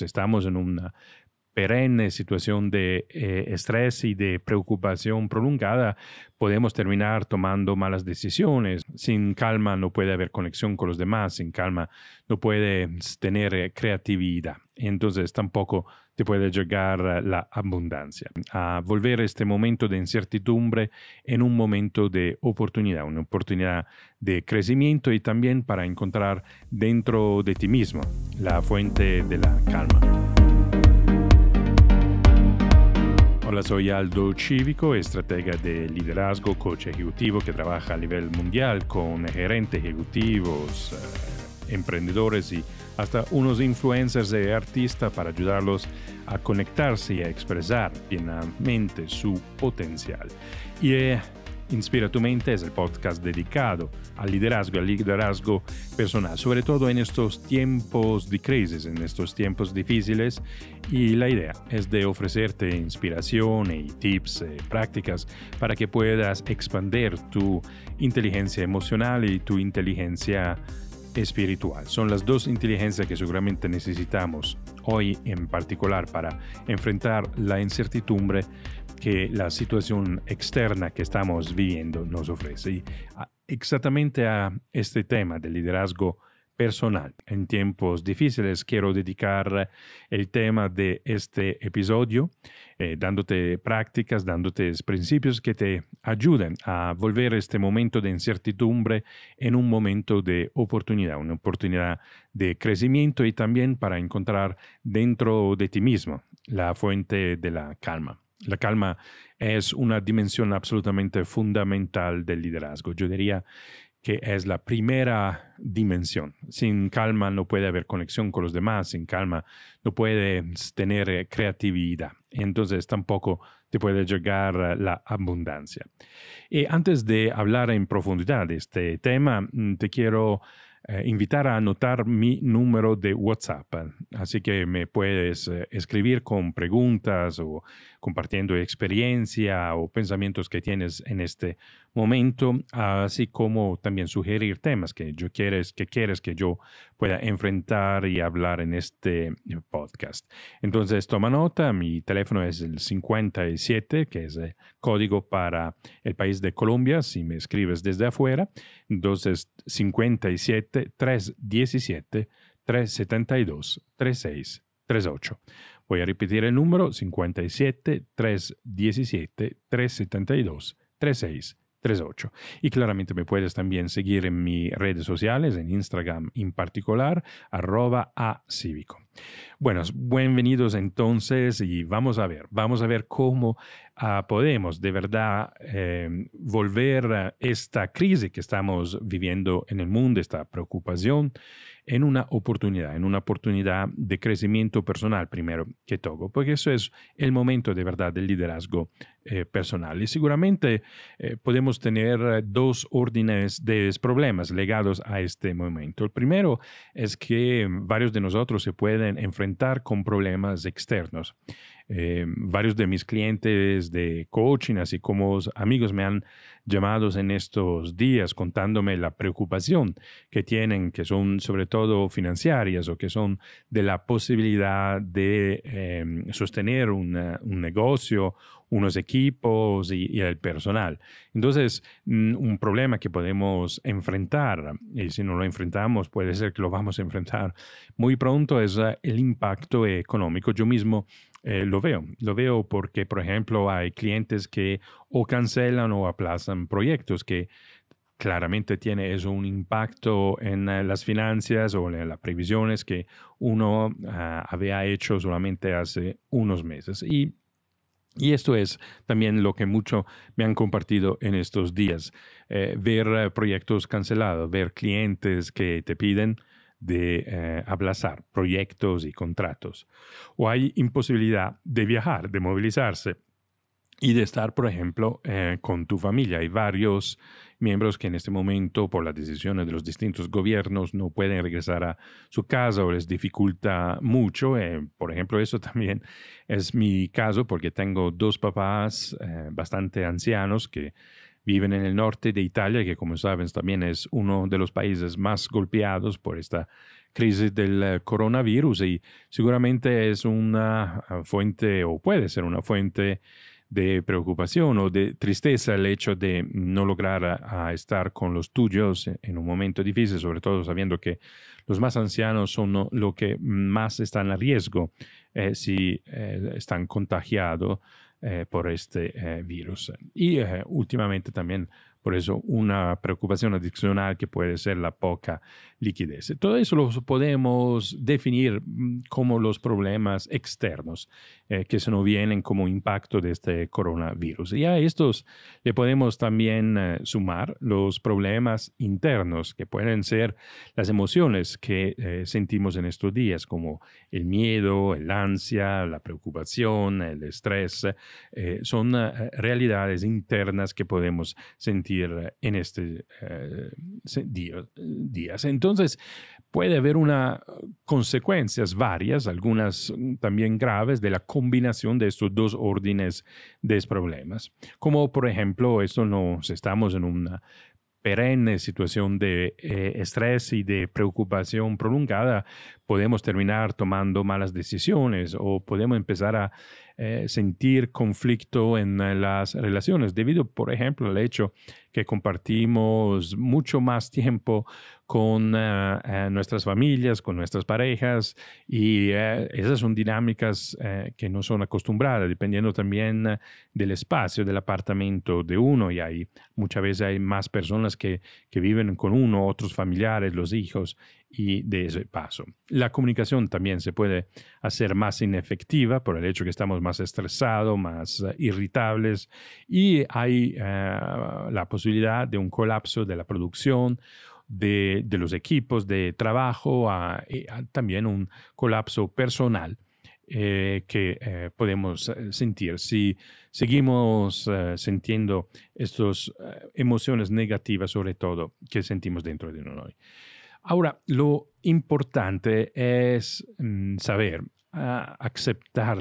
Estamos en una perenne situación de eh, estrés y de preocupación prolongada, podemos terminar tomando malas decisiones. Sin calma no puede haber conexión con los demás, sin calma no puedes tener eh, creatividad. Entonces tampoco te puede llegar la abundancia. A volver este momento de incertidumbre en un momento de oportunidad, una oportunidad de crecimiento y también para encontrar dentro de ti mismo la fuente de la calma. Hola, soy Aldo Cívico, estratega de liderazgo, coach ejecutivo que trabaja a nivel mundial con gerentes ejecutivos, eh, emprendedores y hasta unos influencers y artistas para ayudarlos a conectarse y a expresar plenamente su potencial. Y eh, Inspira tu mente es el podcast dedicado al liderazgo, al liderazgo personal, sobre todo en estos tiempos de crisis, en estos tiempos difíciles. Y la idea es de ofrecerte inspiración y tips, eh, prácticas para que puedas expandir tu inteligencia emocional y tu inteligencia espiritual. Son las dos inteligencias que seguramente necesitamos hoy en particular para enfrentar la incertidumbre que la situación externa que estamos viviendo nos ofrece. Y exactamente a este tema del liderazgo personal en tiempos difíciles quiero dedicar el tema de este episodio, eh, dándote prácticas, dándote principios que te ayuden a volver este momento de incertidumbre en un momento de oportunidad, una oportunidad de crecimiento y también para encontrar dentro de ti mismo la fuente de la calma. La calma es una dimensión absolutamente fundamental del liderazgo. Yo diría que es la primera dimensión. Sin calma no puede haber conexión con los demás, sin calma no puedes tener eh, creatividad. Entonces tampoco te puede llegar eh, la abundancia. Y antes de hablar en profundidad de este tema, mm, te quiero eh, invitar a anotar mi número de WhatsApp. Así que me puedes eh, escribir con preguntas o compartiendo experiencia o pensamientos que tienes en este momento, así como también sugerir temas que yo quieres que quieres que yo pueda enfrentar y hablar en este podcast. Entonces toma nota, mi teléfono es el 57, que es el código para el país de Colombia, si me escribes desde afuera. Entonces 57 317 372 3638. Voy a repetir el número 57 317 372 3638. 38. Y claramente me puedes también seguir en mis redes sociales, en Instagram en particular, arroba a. Bueno, bienvenidos entonces y vamos a ver, vamos a ver cómo uh, podemos de verdad eh, volver esta crisis que estamos viviendo en el mundo, esta preocupación, en una oportunidad, en una oportunidad de crecimiento personal primero que todo, porque eso es el momento de verdad del liderazgo eh, personal. Y seguramente eh, podemos tener dos órdenes de problemas legados a este momento. El primero es que varios de nosotros se pueden enfrentar con problemas externos. Eh, varios de mis clientes de coaching, así como amigos, me han llamado en estos días contándome la preocupación que tienen, que son sobre todo financieras o que son de la posibilidad de em, sostener un negocio, unos equipos y, el personal. Entonces, mm, un problema que podemos enfrentar, y si no lo enfrentamos, puede ser que lo vamos a enfrentar muy pronto, es eh, el impacto económico. Yo mismo eh, lo veo. Lo veo porque, por ejemplo, hay clientes que o cancelan o aplazan proyectos que claramente tiene eso un impacto en eh, las finanzas o en las previsiones que uno ah, había hecho solamente hace unos meses. Y, y, esto es también lo que mucho me han compartido en estos días. Eh, ver proyectos cancelados, ver clientes que te piden de eh, aplazar proyectos y contratos. O hay imposibilidad de viajar, de movilizarse y de estar, por ejemplo, eh, con tu familia. Hay varios miembros que en este momento, por las decisiones de los distintos gobiernos, no pueden regresar a su casa o les dificulta mucho. Eh, por ejemplo, eso también es mi caso porque tengo dos papás bastante ancianos que viven en el norte de Italia, que como saben también es uno de los países más golpeados por esta crisis del eh, coronavirus y seguramente es una fuente o puede ser una fuente de preocupación o de tristeza el hecho de no lograr estar con los tuyos en un momento difícil, sobre todo sabiendo que los más ancianos son lo que más están a riesgo eh, si eh, están contagiados por este virus. Y últimamente también por eso una preocupación adicional que puede ser la poca liquidez. Todo eso lo podemos definir mm, como los problemas externos eh, que se nos vienen como impacto de este coronavirus. Y a estos le podemos también eh, sumar los problemas internos que pueden ser las emociones que eh, sentimos en estos días, como el miedo, el ansia, la preocupación, el estrés. son realidades internas que podemos sentir en este eh, día, días. Entonces, puede haber una consecuencias varias, algunas también graves, de la combinación de estos dos órdenes de problemas. Como por ejemplo, esto nos estamos en una perenne situación de eh, estrés y de preocupación prolongada, podemos terminar tomando malas decisiones o podemos empezar a eh, sentir conflicto en eh, las relaciones, debido, por ejemplo, al hecho que compartimos mucho más tiempo con eh, nuestras familias, con nuestras parejas, y esas son dinámicas que no son acostumbradas, dependiendo también del espacio del apartamento de uno, y hay muchas veces hay más personas que, que viven con uno, otros familiares, los hijos, y de ese paso. La comunicación también se puede hacer más inefectiva por el hecho que estamos más estresados, más eh, irritables y hay eh, la posibilidad de un colapso de la producción, de, los equipos de trabajo, y también un colapso personal. Eh, que podemos sentir si seguimos sintiendo estas emociones negativas, sobre todo que sentimos dentro de nosotros. Ahora, lo importante es mm, saber ah, aceptar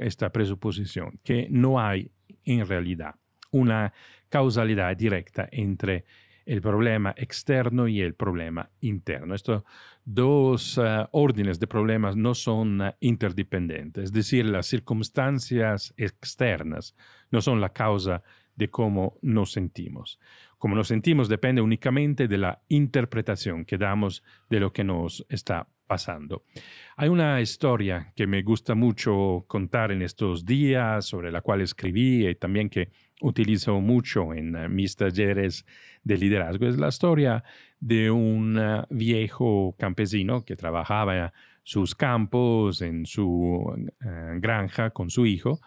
esta presuposición, que no hay en realidad una causalidad directa entre el problema externo y el problema interno. Estos dos ah, órdenes de problemas no son ah, interdependientes, es decir, las circunstancias externas no son la causa de cómo nos sentimos. Como nos sentimos depende únicamente de la interpretación que damos de lo que nos está pasando. Hay una historia que me gusta mucho contar en estos días, sobre la cual escribí y también que utilizo mucho en eh, mis talleres de liderazgo. Es la historia de un eh, viejo campesino que trabajaba sus campos en su eh, granja con su hijo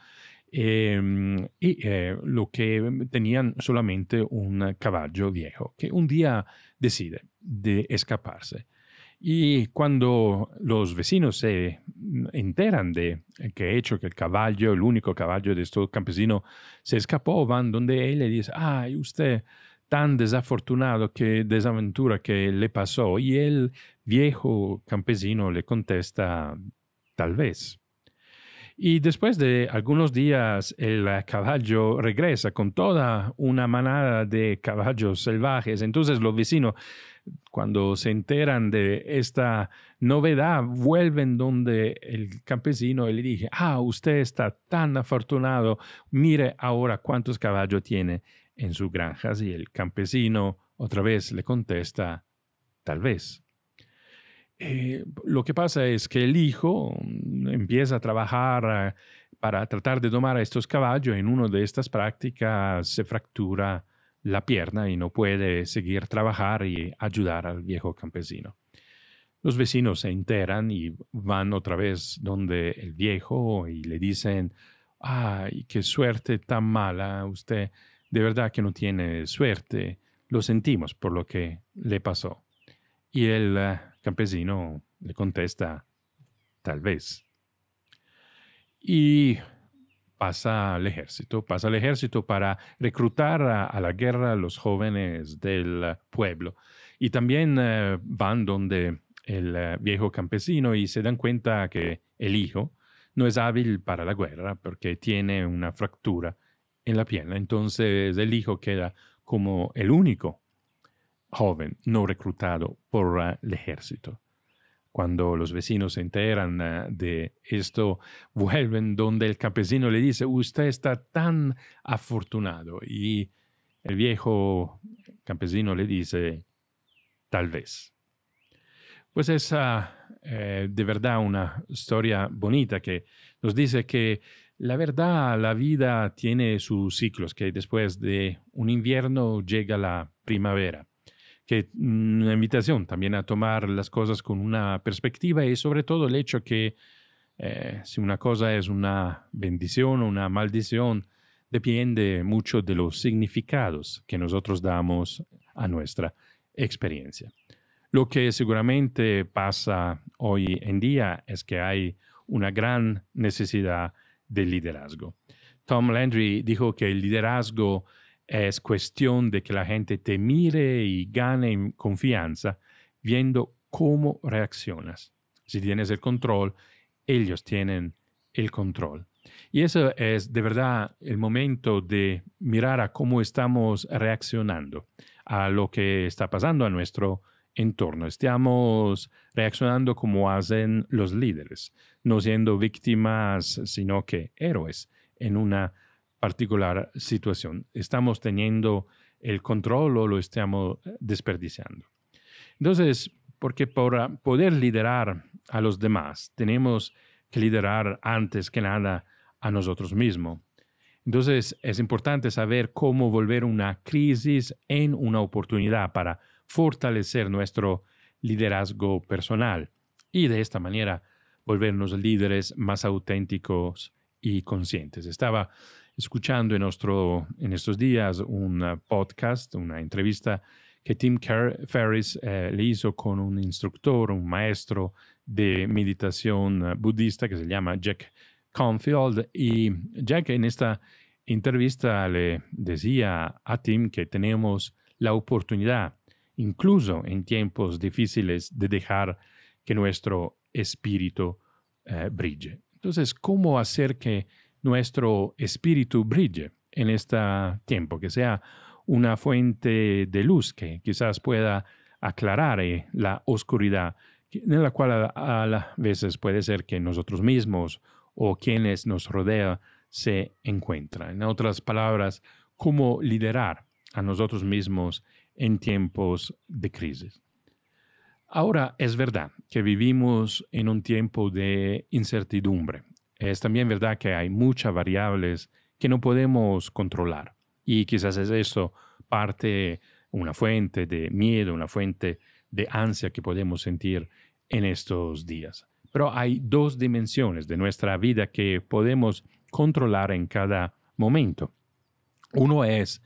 Eh, lo que tenían solamente un caballo viejo que un día decide de escaparse. Y cuando los vecinos se enteran de que hecho que el caballo, el único caballo de estos campesinos, se escapó, van donde él le dice, ay, usted tan desafortunado, que desaventura que le pasó. Y el viejo campesino le contesta, tal vez. Y después de algunos días, el caballo regresa con toda una manada de caballos salvajes. Entonces los vecinos, cuando se enteran de esta novedad, vuelven donde el campesino y le dije, ah, usted está tan afortunado, mire ahora cuántos caballos tiene en sus granjas. Y el campesino otra vez le contesta, tal vez. Eh, lo que pasa es que el hijo mm, empieza a trabajar eh, para tratar de domar a estos caballos. En una de estas prácticas se fractura la pierna y no puede seguir trabajar y ayudar al viejo campesino. Los vecinos se enteran y van otra vez donde el viejo y le dicen, ay, qué suerte tan mala, usted de verdad que no tiene suerte, lo sentimos por lo que le pasó. Y el eh, campesino le contesta, tal vez. Y pasa al ejército, pasa al ejército para reclutar a, la guerra a los jóvenes del pueblo. Y también eh, van donde el eh, viejo campesino y se dan cuenta que el hijo no es hábil para la guerra porque tiene una fractura en la pierna. Entonces el hijo queda como el único joven no reclutado por el ejército. Cuando los vecinos se enteran eh, de esto, vuelven donde el campesino le dice, usted está tan afortunado. Y el viejo campesino le dice, tal vez. Pues es eh, de verdad una historia bonita que nos dice que la verdad, la vida tiene sus ciclos, que después de un invierno llega la primavera que mm, una invitación también a tomar las cosas con una perspectiva y sobre todo el hecho que eh, si una cosa es una bendición o una maldición, depende mucho de los significados que nosotros damos a nuestra experiencia. Lo que seguramente pasa hoy en día es que hay una gran necesidad de liderazgo. Tom Landry dijo que el liderazgo es cuestión de que la gente te mire y gane confianza viendo cómo reaccionas. Si tienes el control, ellos tienen el control. Y eso es de verdad el momento de mirar a cómo estamos reaccionando a lo que está pasando a nuestro entorno. Estamos reaccionando como hacen los líderes, no siendo víctimas, sino que héroes en una particular situación. ¿Estamos teniendo el control o lo estamos eh, desperdiciando? Entonces, porque para poder liderar a los demás, tenemos que liderar antes que nada a nosotros mismos. Entonces, es importante saber cómo volver una crisis en una oportunidad para fortalecer nuestro liderazgo personal y de esta manera volvernos líderes más auténticos y conscientes. Estaba escuchando en, nuestro, en estos días un podcast, una entrevista que Tim Ferriss eh, le hizo con un instructor, un maestro de meditación eh, budista que se llama Jack Confield. Y Jack en esta entrevista le decía a Tim que tenemos la oportunidad, incluso en tiempos difíciles, de dejar que nuestro espíritu eh, brille. Entonces, ¿cómo hacer que nuestro espíritu brille en este tiempo, que sea una fuente de luz que quizás pueda aclarar eh, la oscuridad en la cual a, veces puede ser que nosotros mismos o quienes nos rodean se encuentran. En otras palabras, cómo liderar a nosotros mismos en tiempos de crisis. Ahora es verdad que vivimos en un tiempo de incertidumbre, es también verdad que hay muchas variables que no podemos controlar y quizás es eso parte una fuente de miedo, una fuente de ansia que podemos sentir en estos días. Pero hay dos dimensiones de nuestra vida que podemos controlar en cada momento. Uno es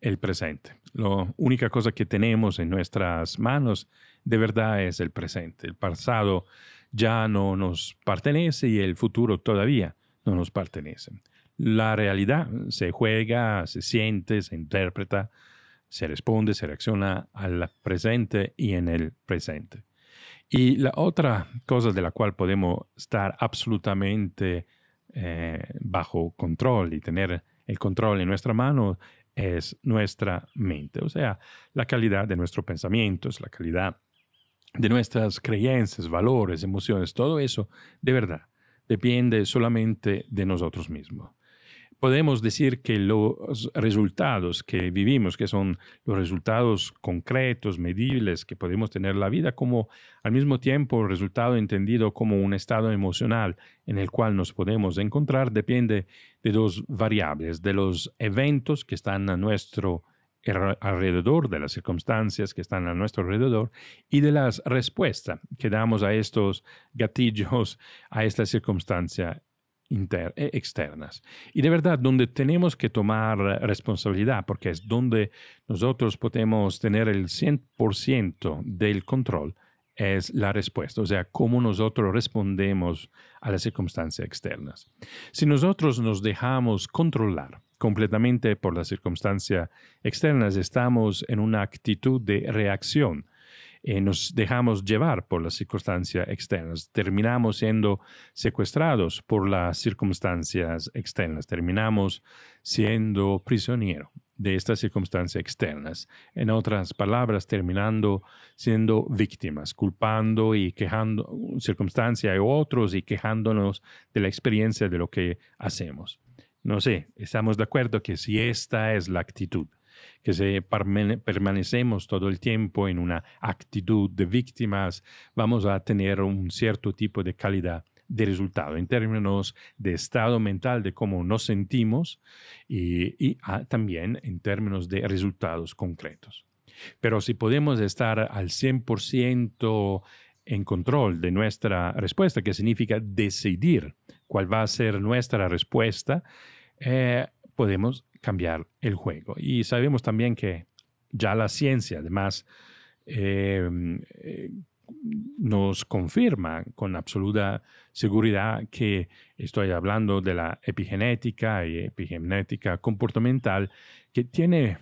el presente. La única cosa que tenemos en nuestras manos de verdad es el presente. El pasado ya no nos pertenece y el futuro todavía no nos pertenece. La realidad se juega, se siente, se interpreta, se responde, se reacciona al presente y en el presente. Y la otra cosa de la cual podemos estar absolutamente eh, bajo control y tener el control en nuestra mano es nuestra mente, o sea, la calidad de nuestros pensamientos, la calidad de nuestras creencias, valores, emociones, todo eso de verdad depende solamente de nosotros mismos. Podemos decir que los resultados que vivimos, que son los resultados concretos, medibles que podemos tener en la vida, como al mismo tiempo el resultado entendido como un estado emocional en el cual nos podemos encontrar, depende de dos variables, de los eventos que están a nuestro alrededor, de las circunstancias que están a nuestro alrededor y de las respuestas que damos a estos gatillos, a estas circunstancias e externas. Y de verdad, donde tenemos que tomar responsabilidad, porque es donde nosotros podemos tener el 100% del control, es la respuesta, o sea, cómo nosotros respondemos a las circunstancias externas. Si nosotros nos dejamos controlar completamente por las circunstancias externas, estamos en una actitud de reacción. Eh, nos dejamos llevar por las circunstancias externas, terminamos siendo secuestrados por las circunstancias externas, terminamos siendo prisioneros de estas circunstancias externas. En otras palabras, terminando siendo víctimas, culpando y quejando circunstancias y otros y quejándonos de la experiencia de lo que hacemos. No sé, estamos de acuerdo que si esta es la actitud, que si permanecemos todo el tiempo en una actitud de víctimas, vamos a tener un cierto tipo de calidad de resultado en términos de estado mental, de cómo nos sentimos y, ah, también en términos de resultados concretos. Pero si podemos estar al 100% en control de nuestra respuesta, que significa decidir cuál va a ser nuestra respuesta, eh, podemos cambiar el juego. Y sabemos también que ya la ciencia, además, eh, eh, nos confirma con absoluta seguridad que estoy hablando de la epigenética y epigenética comportamental que tiene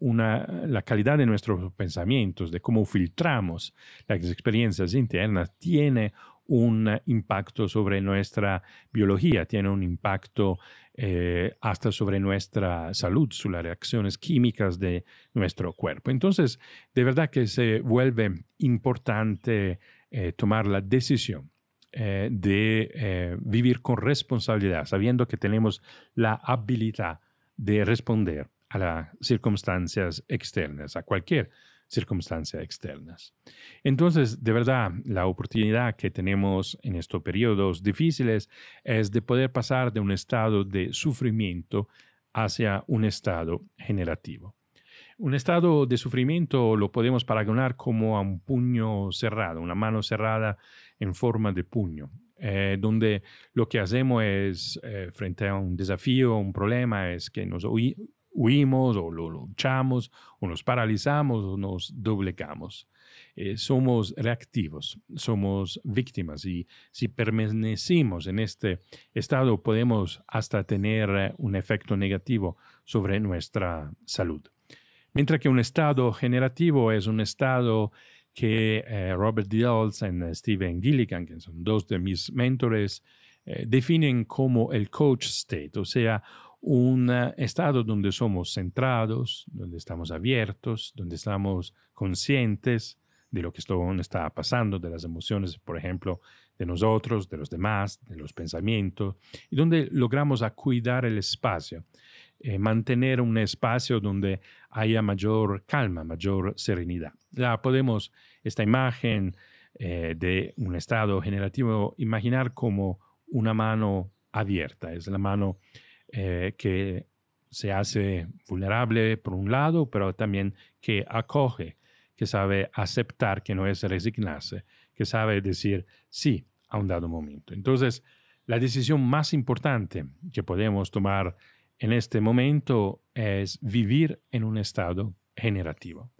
una, la calidad de nuestros pensamientos, de cómo filtramos las experiencias internas, tiene un impacto sobre nuestra biología, tiene un impacto eh, hasta sobre nuestra salud, sobre las reacciones químicas de nuestro cuerpo. Entonces, de verdad que se vuelve importante eh, tomar la decisión eh, de vivir con responsabilidad, sabiendo que tenemos la habilidad de responder a las circunstancias externas, a cualquier circunstancias externas. Entonces, de verdad, la oportunidad que tenemos en estos periodos difíciles es de poder pasar de un estado de sufrimiento hacia un estado generativo. Un estado de sufrimiento lo podemos paragonar como a un puño cerrado, una mano cerrada en forma de puño, eh, donde lo que hacemos es, eh, frente a un desafío, un problema, es que nos huimos o lo luchamos o nos paralizamos o nos doblegamos. Eh, somos reactivos, somos víctimas y si permanecimos en este estado podemos hasta tener eh, un efecto negativo sobre nuestra salud. Mientras que un estado generativo es un estado que eh, Robert Dills y Steven Gilligan, que son dos de mis mentores, definen como el coach state, o sea, un estado donde somos centrados, donde estamos abiertos, donde estamos conscientes de lo que está pasando, de las emociones, por ejemplo, de nosotros, de los demás, de los pensamientos, y donde logramos cuidar el espacio, eh, mantener un espacio donde haya mayor calma, mayor serenidad. Ya podemos esta imagen eh, de un estado generativo imaginar como una mano abierta, es la mano eh, que se hace vulnerable por un lado, pero también que acoge, que sabe aceptar, que no es resignarse, que sabe decir sí a un dado momento. Entonces, la decisión más importante que podemos tomar en este momento es vivir en un estado generativo.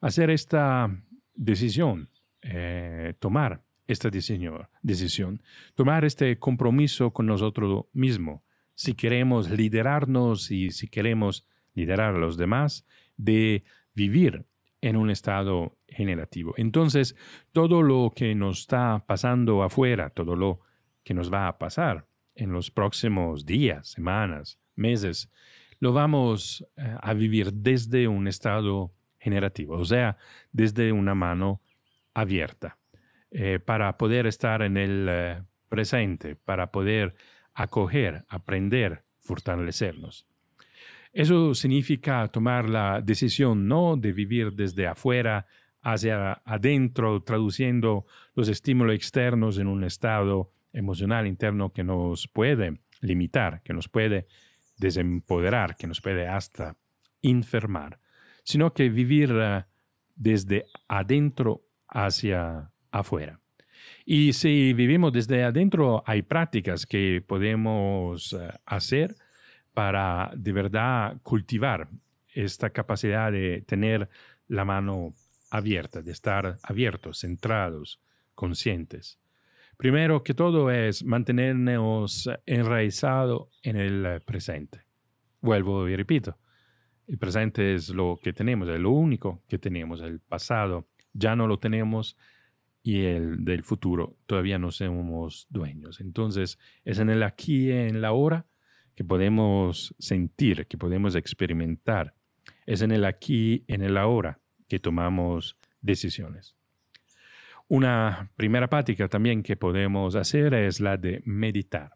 Hacer esta decisión, eh, tomar esta decisión, tomar este compromiso con nosotros mismos, si queremos liderarnos y si queremos liderar a los demás, de vivir en un estado generativo. Entonces, todo lo que nos está pasando afuera, todo lo que nos va a pasar en los próximos días, semanas, meses, lo vamos eh, a vivir desde un estado generativo, o sea, desde una mano abierta, eh, para poder estar en el eh, presente, para poder acoger, aprender, fortalecernos. Eso significa tomar la decisión no de vivir desde afuera hacia adentro, traduciendo los estímulos externos en un estado emocional interno que nos puede limitar, que nos puede desempoderar, que nos puede hasta enfermar, sino que vivir eh, desde adentro hacia afuera. Y si vivimos desde adentro, hay prácticas que podemos eh, hacer para de verdad cultivar esta capacidad de tener la mano abierta, de estar abiertos, centrados, conscientes. Primero que todo es mantenernos enraizados en el presente. Vuelvo y repito, el presente es lo que tenemos, es lo único que tenemos. El pasado ya no lo tenemos, y el del futuro todavía no somos dueños. Entonces es en el aquí y en la hora que podemos sentir, que podemos experimentar Es en el aquí, en el ahora, que tomamos decisiones. Una primera práctica también que podemos hacer es la de meditar.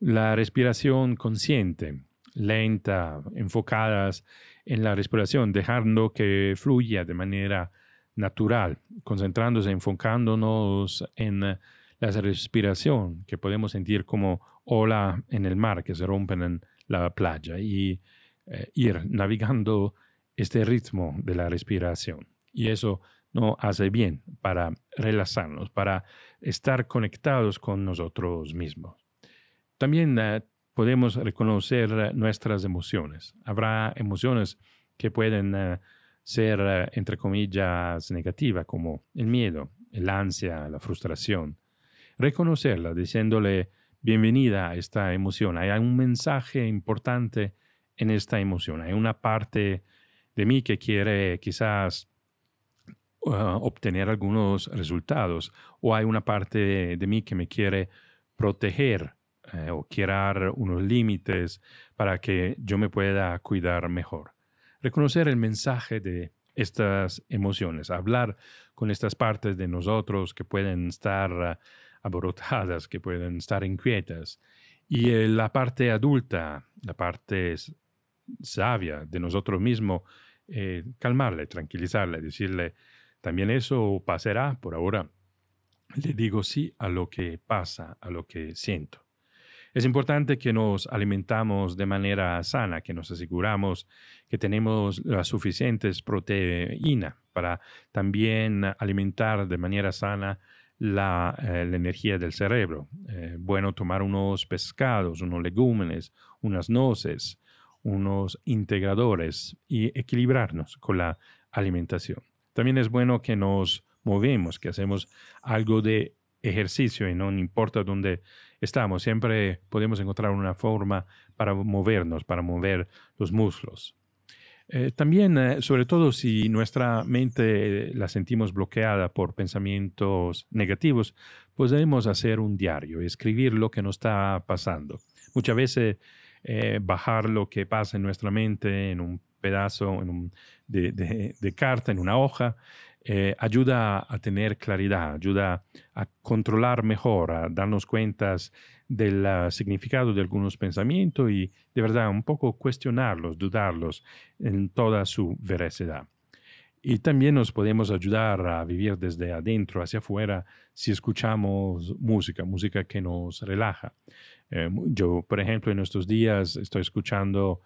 La respiración consciente, lenta, enfocadas en la respiración, dejando que fluya de manera natural, concentrándose, enfocándonos en la respiración que podemos sentir como ola en el mar que se rompen en la playa y eh, ir navegando este ritmo de la respiración. Y eso nos hace bien para relajarnos, para estar conectados con nosotros mismos. También eh, podemos reconocer nuestras emociones. Habrá emociones que pueden eh, ser, entre comillas, negativas, como el miedo, el ansia, la frustración reconocerla, diciéndole bienvenida a esta emoción. Hay un mensaje importante en esta emoción. Hay una parte de mí que quiere quizás uh, obtener algunos resultados o hay una parte de, mí que me quiere proteger eh, o crear unos límites para que yo me pueda cuidar mejor. Reconocer el mensaje de estas emociones, hablar con estas partes de nosotros que pueden estar aborotadas, que pueden estar inquietas. Y eh, la parte adulta, la parte sabia de nosotros mismos, eh, calmarle, tranquilizarle, decirle, también eso pasará por ahora. Le digo sí a lo que pasa, a lo que siento. Es importante que nos alimentamos de manera sana, que nos aseguramos que tenemos las suficientes proteínas para también alimentar de manera sana la, eh, energía del cerebro. Eh, bueno tomar unos pescados, unos legúmenes, unas nueces, unos integradores y equilibrarnos con la alimentación. También es bueno que nos movemos, que hacemos algo de ejercicio y no importa dónde estamos, siempre podemos encontrar una forma para movernos, para mover los muslos. Eh, también, eh, sobre todo si nuestra mente la sentimos bloqueada por pensamientos negativos, podemos hacer un diario, escribir lo que nos está pasando. Muchas veces eh, bajar lo que pasa en nuestra mente en un pedazo de, carta, en una hoja, ayuda a tener claridad, ayuda a controlar mejor, a darnos cuentas del ah, significado de algunos pensamientos y de verdad un poco cuestionarlos, dudarlos en toda su veracidad. Y también nos podemos ayudar a vivir desde adentro hacia afuera si escuchamos música, música que nos relaja. Eh, yo, por ejemplo, en estos días estoy escuchando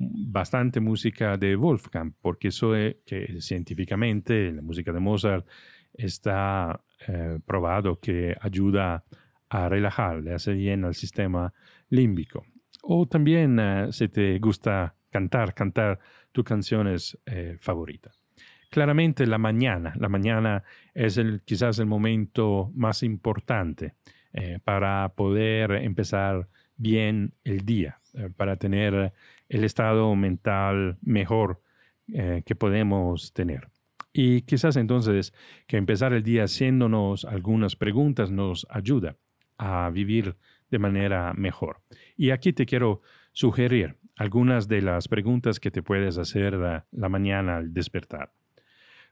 bastante música de Wolfgang, porque soy que científicamente la música de Mozart está eh, probado que ayuda a relajar, le hace bien al sistema límbico. O también eh, si te gusta cantar, cantar tus canciones eh, favoritas. Claramente la mañana, la mañana es el, quizás el momento más importante eh, para poder empezar bien el día, para tener el estado mental mejor que podemos tener. Y quizás entonces que empezar el día haciéndonos algunas preguntas nos ayuda a vivir de manera mejor. Y aquí te quiero sugerir algunas de las preguntas que te puedes hacer la, mañana al despertar.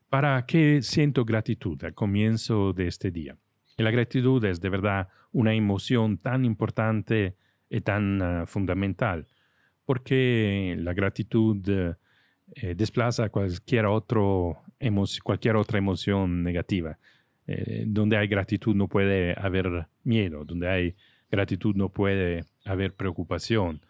¿Para qué siento gratitud al comienzo de este día? Y la gratitud es de verdad una emoción tan importante y tan ah, fundamental, porque la gratitud eh, desplaza cualquier, otro cualquier otra emoción negativa. Eh, donde hay gratitud no puede haber miedo, donde hay gratitud no puede haber preocupación,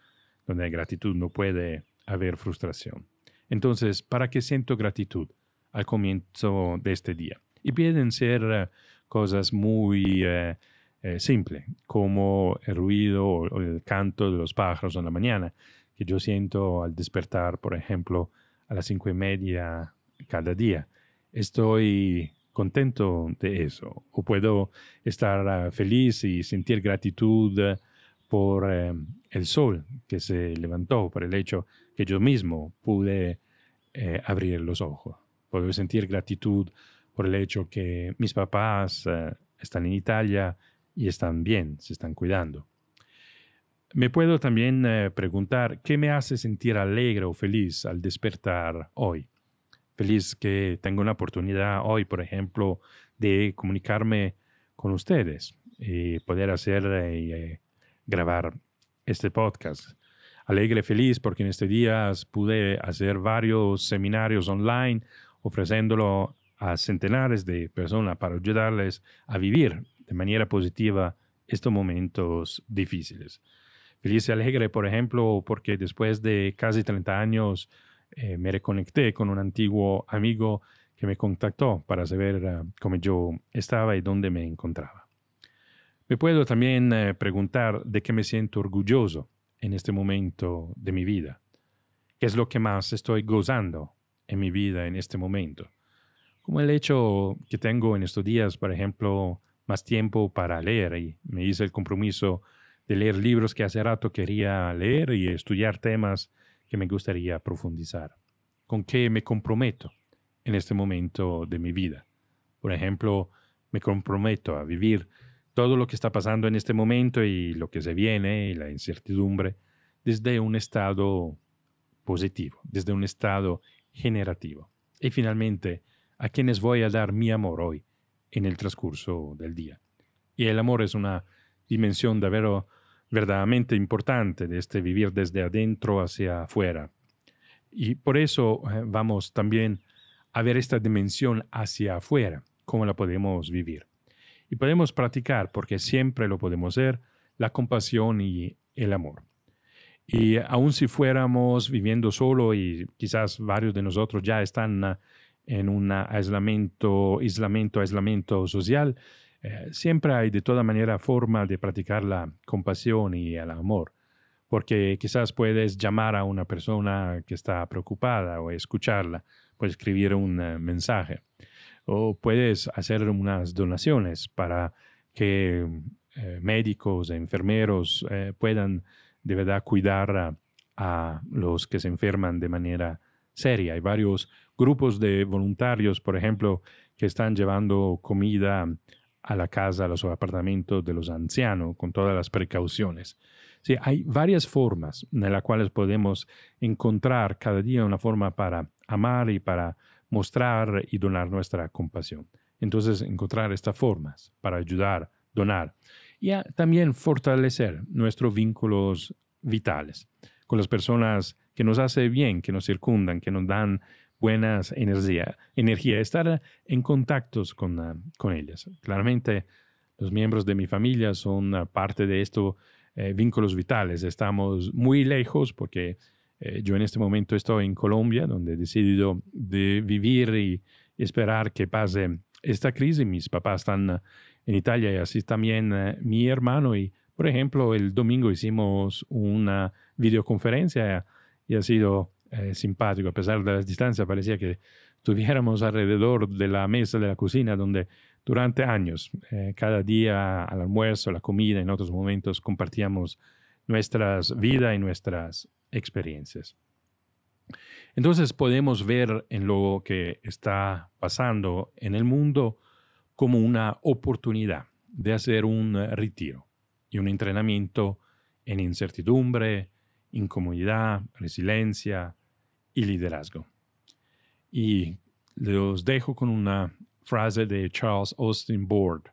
donde hay gratitud no puede haber frustración. Entonces, ¿para qué siento gratitud al comienzo de este día? Y pueden ser eh, cosas muy eh, simples, como el ruido o el canto de los pájaros en la mañana, que yo siento al despertar, por ejemplo, a las cinco y media cada día. Estoy contento de eso. O puedo estar ah, feliz y sentir gratitud por eh, el sol que se levantó, por el hecho que yo mismo pude eh, abrir los ojos. Puedo sentir gratitud por el hecho que mis papás eh, están en Italia y están bien, se están cuidando. Me puedo también eh, preguntar qué me hace sentir alegre o feliz al despertar hoy. Feliz que tengo una oportunidad hoy, por ejemplo, de comunicarme con ustedes y poder hacer y eh, grabar este podcast. Alegre, feliz porque en estos días pude hacer varios seminarios online ofreciéndolo a centenares de personas para ayudarles a vivir de manera positiva estos momentos difíciles. Feliz y alegre, por ejemplo, porque después de casi 30 años eh, me reconecté con un antiguo amigo que me contactó para saber eh, cómo yo estaba y dónde me encontraba. Me puedo también eh, preguntar de qué me siento orgulloso en este momento de mi vida. ¿Qué es lo que más estoy gozando en mi vida en este momento? Como el hecho que tengo en estos días, por ejemplo, más tiempo para leer y me hice el compromiso de leer libros que hace rato quería leer y estudiar temas que me gustaría profundizar. ¿Con qué me comprometo en este momento de mi vida? Por ejemplo, me comprometo a vivir todo lo que está pasando en este momento y lo que se viene y la incertidumbre desde un estado positivo, desde un estado generativo. Y finalmente, a quienes voy a dar mi amor hoy en el transcurso del día. Y el amor es una dimensión de vero, verdaderamente importante de este vivir desde adentro hacia afuera. Y por eso eh, vamos también a ver esta dimensión hacia afuera, cómo la podemos vivir. Y podemos practicar, porque siempre lo podemos hacer, la compasión y el amor. Y aun si fuéramos viviendo solo y quizás varios de nosotros ya están ah, en un aislamiento, aislamiento, aislamiento social, eh, siempre hay de toda manera forma de practicar la compasión y el amor, porque quizás puedes llamar a una persona que está preocupada o escucharla, puedes escribir un eh, mensaje o puedes hacer unas donaciones para que eh, médicos, enfermeros eh, puedan de verdad cuidar a, los que se enferman de manera seria. Hay varios grupos de voluntarios, por ejemplo, que están llevando comida a la casa, a los apartamentos de los ancianos, con todas las precauciones. Sí, hay varias formas en las cuales podemos encontrar cada día una forma para amar y para mostrar y donar nuestra compasión. Entonces, encontrar estas formas para ayudar, donar y también fortalecer nuestros vínculos vitales con las personas que nos hacen bien, que nos circundan, que nos dan buenas energía, energía estar en contactos con, ah, con ellas. Claramente, los miembros de mi familia son parte de estos eh, vínculos vitales. Estamos muy lejos porque eh, yo en este momento estoy en Colombia, donde he decidido de vivir y esperar que pase esta crisis. Mis papás están eh, en Italia y así también eh, mi hermano. Y, por ejemplo, el domingo hicimos una videoconferencia y ha sido simpático. A pesar de las distancias, parecía que estuviéramos alrededor de la mesa de la cocina, donde durante años, cada día al almuerzo, la comida, en otros momentos, compartíamos nuestras vidas y nuestras experiencias. Entonces podemos ver en lo que está pasando en el mundo como una oportunidad de hacer un retiro y un entrenamiento en incertidumbre, incomodidad, resiliencia y liderazgo. Y los dejo con una frase de Charles Austin Board.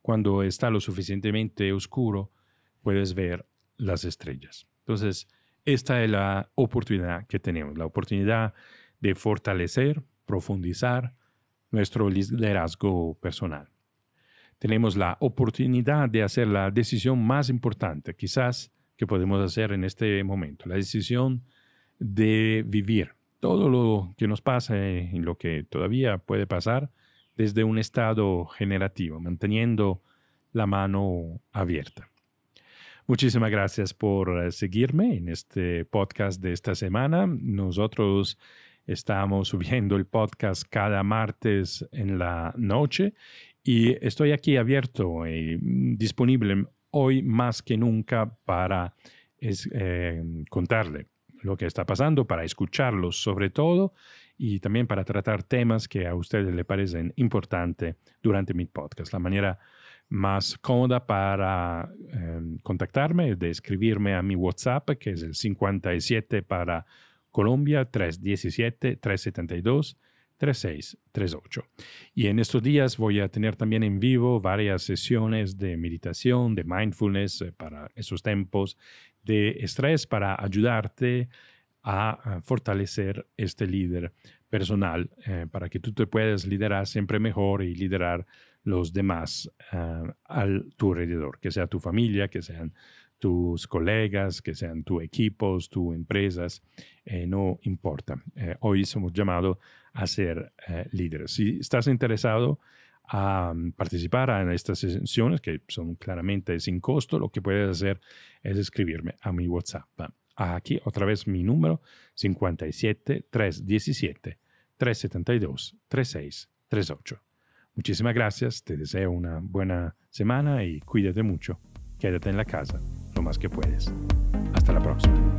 Cuando está lo suficientemente oscuro, puedes ver las estrellas. Entonces, esta es la oportunidad que tenemos, la oportunidad de fortalecer, profundizar nuestro liderazgo personal. Tenemos la oportunidad de hacer la decisión más importante quizás que podemos hacer en este momento, la decisión de vivir todo lo que nos pasa y lo que todavía puede pasar desde un estado generativo, manteniendo la mano abierta. Muchísimas gracias por seguirme en este podcast de esta semana. Nosotros estamos subiendo el podcast cada martes en la noche y estoy aquí abierto y disponible hoy más que nunca para eh, contarle lo que está pasando, para escucharlo sobre todo y también para tratar temas que a ustedes le parecen importantes durante mi podcast. La manera más cómoda para em, contactarme, de escribirme a mi WhatsApp, que es el 57 para Colombia, 317-372. 3638. Y en estos días voy a tener también en vivo varias sesiones de meditación, de mindfulness eh, para esos tiempos de estrés, para ayudarte a, fortalecer este líder personal, eh, para que tú te puedas liderar siempre mejor y liderar los demás uh, al tu alrededor, que sea tu familia, que sean tus colegas, que sean tus equipos, tus empresas, eh, no importa. hoy somos llamados a ser eh, líderes. Si estás interesado a participar en estas sesiones, que son claramente sin costo, lo que puedes hacer es escribirme a mi WhatsApp. Aquí otra vez mi número 57 317 372 3638. Muchísimas gracias, te deseo una buena semana y cuídate mucho. Quédate en la casa lo más que puedes. Hasta la próxima.